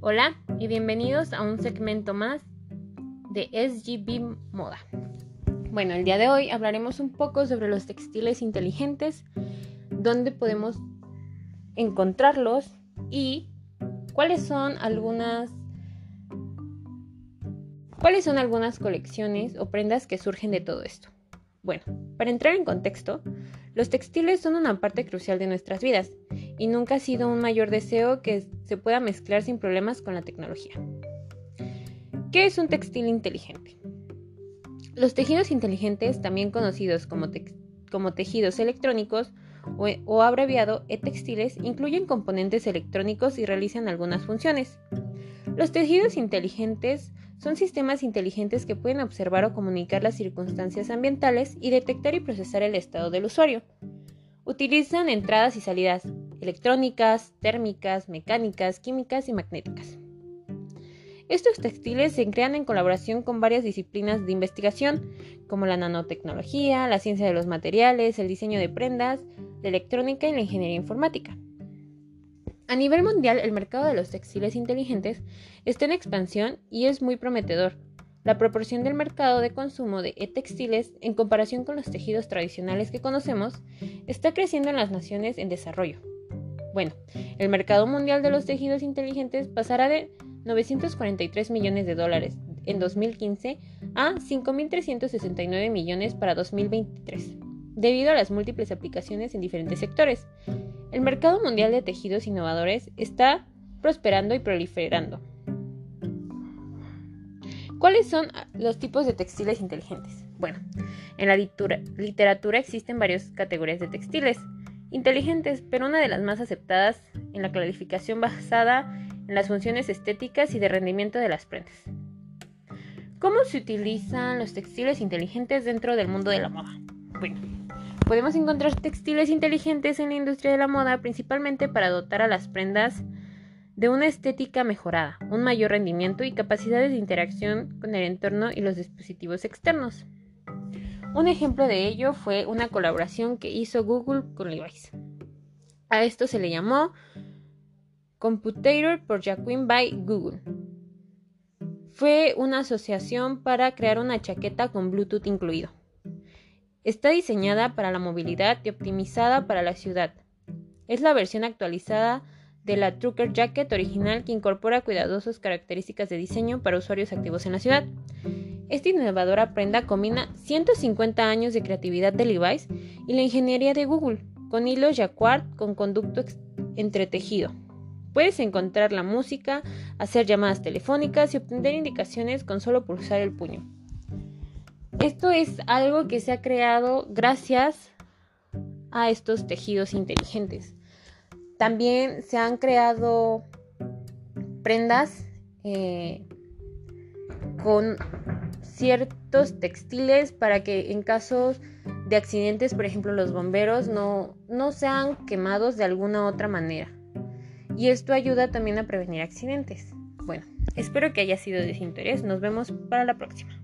Hola y bienvenidos a un segmento más de SGB Moda. Bueno, el día de hoy hablaremos un poco sobre los textiles inteligentes, dónde podemos encontrarlos y cuáles son algunas cuáles son algunas colecciones o prendas que surgen de todo esto. Bueno, para entrar en contexto, los textiles son una parte crucial de nuestras vidas y nunca ha sido un mayor deseo que se pueda mezclar sin problemas con la tecnología. ¿Qué es un textil inteligente? Los tejidos inteligentes, también conocidos como, tejidos electrónicos o, o abreviado e-textiles, incluyen componentes electrónicos y realizan algunas funciones. Los tejidos inteligentes son sistemas inteligentes que pueden observar o comunicar las circunstancias ambientales y detectar y procesar el estado del usuario. Utilizan entradas y salidas electrónicas, térmicas, mecánicas, químicas y magnéticas. Estos textiles se crean en colaboración con varias disciplinas de investigación, como la nanotecnología, la ciencia de los materiales, el diseño de prendas, la electrónica y la ingeniería informática. A nivel mundial, el mercado de los textiles inteligentes está en expansión y es muy prometedor. La proporción del mercado de consumo de e-textiles en comparación con los tejidos tradicionales que conocemos está creciendo en las naciones en desarrollo. Bueno, el mercado mundial de los tejidos inteligentes pasará de 943 millones de dólares en 2015 a 5.369 millones para 2023, debido a las múltiples aplicaciones en diferentes sectores, el mercado mundial de tejidos innovadores está prosperando y proliferando. ¿Cuáles son los tipos de textiles inteligentes? Bueno, en la literatura existen varias categorías de textiles inteligentes, pero una de las más aceptadas en la clasificación basada en las funciones estéticas y de rendimiento de las prendas. ¿Cómo se utilizan los textiles inteligentes dentro del mundo de la moda? Bueno, Podemos encontrar textiles inteligentes en la industria de la moda principalmente para dotar a las prendas de una estética mejorada, un mayor rendimiento y capacidades de interacción con el entorno y los dispositivos externos. Un ejemplo de ello fue una colaboración que hizo Google con Levi's. A esto se le llamó Computator por Jacqueline by Google. Fue una asociación para crear una chaqueta con Bluetooth incluido. Está diseñada para la movilidad y optimizada para la ciudad. Es la versión actualizada de la Trucker Jacket original que incorpora cuidadosas características de diseño para usuarios activos en la ciudad. Esta innovadora prenda combina 150 años de creatividad de Levi's y la ingeniería de Google, con hilos jacquard con conducto entretejido. Puedes encontrar la música, hacer llamadas telefónicas y obtener indicaciones con solo pulsar el puño. Esto es algo que se ha creado gracias a estos tejidos inteligentes. También se han creado prendas eh, con ciertos textiles para que en casos de accidentes, por ejemplo, los bomberos no, no sean quemados de alguna otra manera. Y esto ayuda también a prevenir accidentes. Bueno, espero que haya sido de su interés. Nos vemos para la próxima.